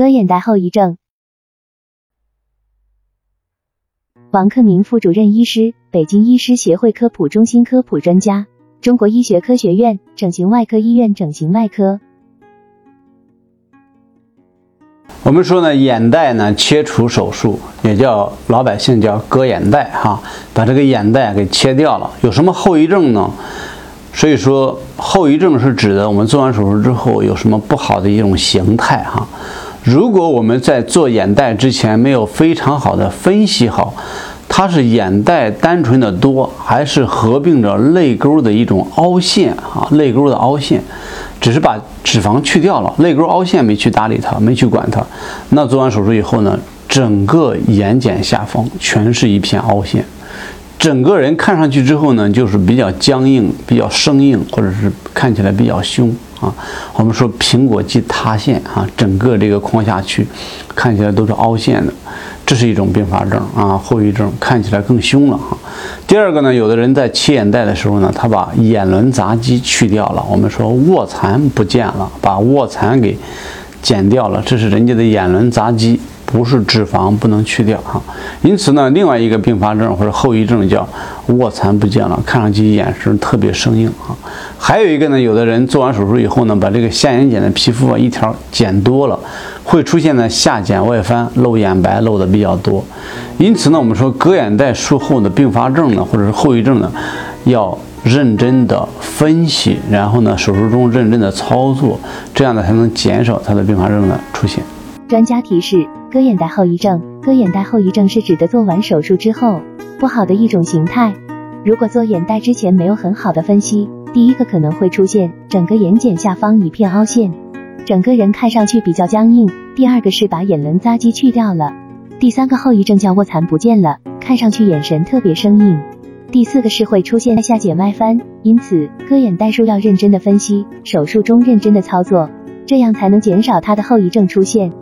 割眼袋后遗症。王克明副主任医师，北京医师协会科普中心科普专家，中国医学科学院整形外科医院整形外科。我们说呢，眼袋呢切除手术，也叫老百姓叫割眼袋哈，把这个眼袋给切掉了，有什么后遗症呢？所以说，后遗症是指的我们做完手术之后有什么不好的一种形态哈。如果我们在做眼袋之前没有非常好的分析好，它是眼袋单纯的多，还是合并着泪沟的一种凹陷啊？泪沟的凹陷，只是把脂肪去掉了，泪沟凹陷没去搭理它，没去管它。那做完手术以后呢，整个眼睑下方全是一片凹陷，整个人看上去之后呢，就是比较僵硬、比较生硬，或者是看起来比较凶。啊，我们说苹果肌塌陷啊，整个这个眶下区看起来都是凹陷的，这是一种并发症啊，后遗症看起来更凶了哈。第二个呢，有的人在切眼袋的时候呢，他把眼轮匝肌去掉了，我们说卧蚕不见了，把卧蚕给剪掉了，这是人家的眼轮匝肌。不是脂肪不能去掉哈，因此呢，另外一个并发症或者后遗症叫卧蚕不见了，看上去眼神特别生硬啊。还有一个呢，有的人做完手术以后呢，把这个下眼睑的皮肤啊一条剪多了，会出现呢下睑外翻，露眼白露的比较多。因此呢，我们说割眼袋术后的并发症呢，或者是后遗症呢，要认真的分析，然后呢，手术中认真的操作，这样呢才能减少它的并发症的出现。专家提示：割眼袋后遗症。割眼袋后遗症是指的做完手术之后不好的一种形态。如果做眼袋之前没有很好的分析，第一个可能会出现整个眼睑下方一片凹陷，整个人看上去比较僵硬；第二个是把眼轮匝肌去掉了；第三个后遗症叫卧蚕不见了，看上去眼神特别生硬；第四个是会出现下睑外翻。因此，割眼袋术要认真的分析，手术中认真的操作，这样才能减少它的后遗症出现。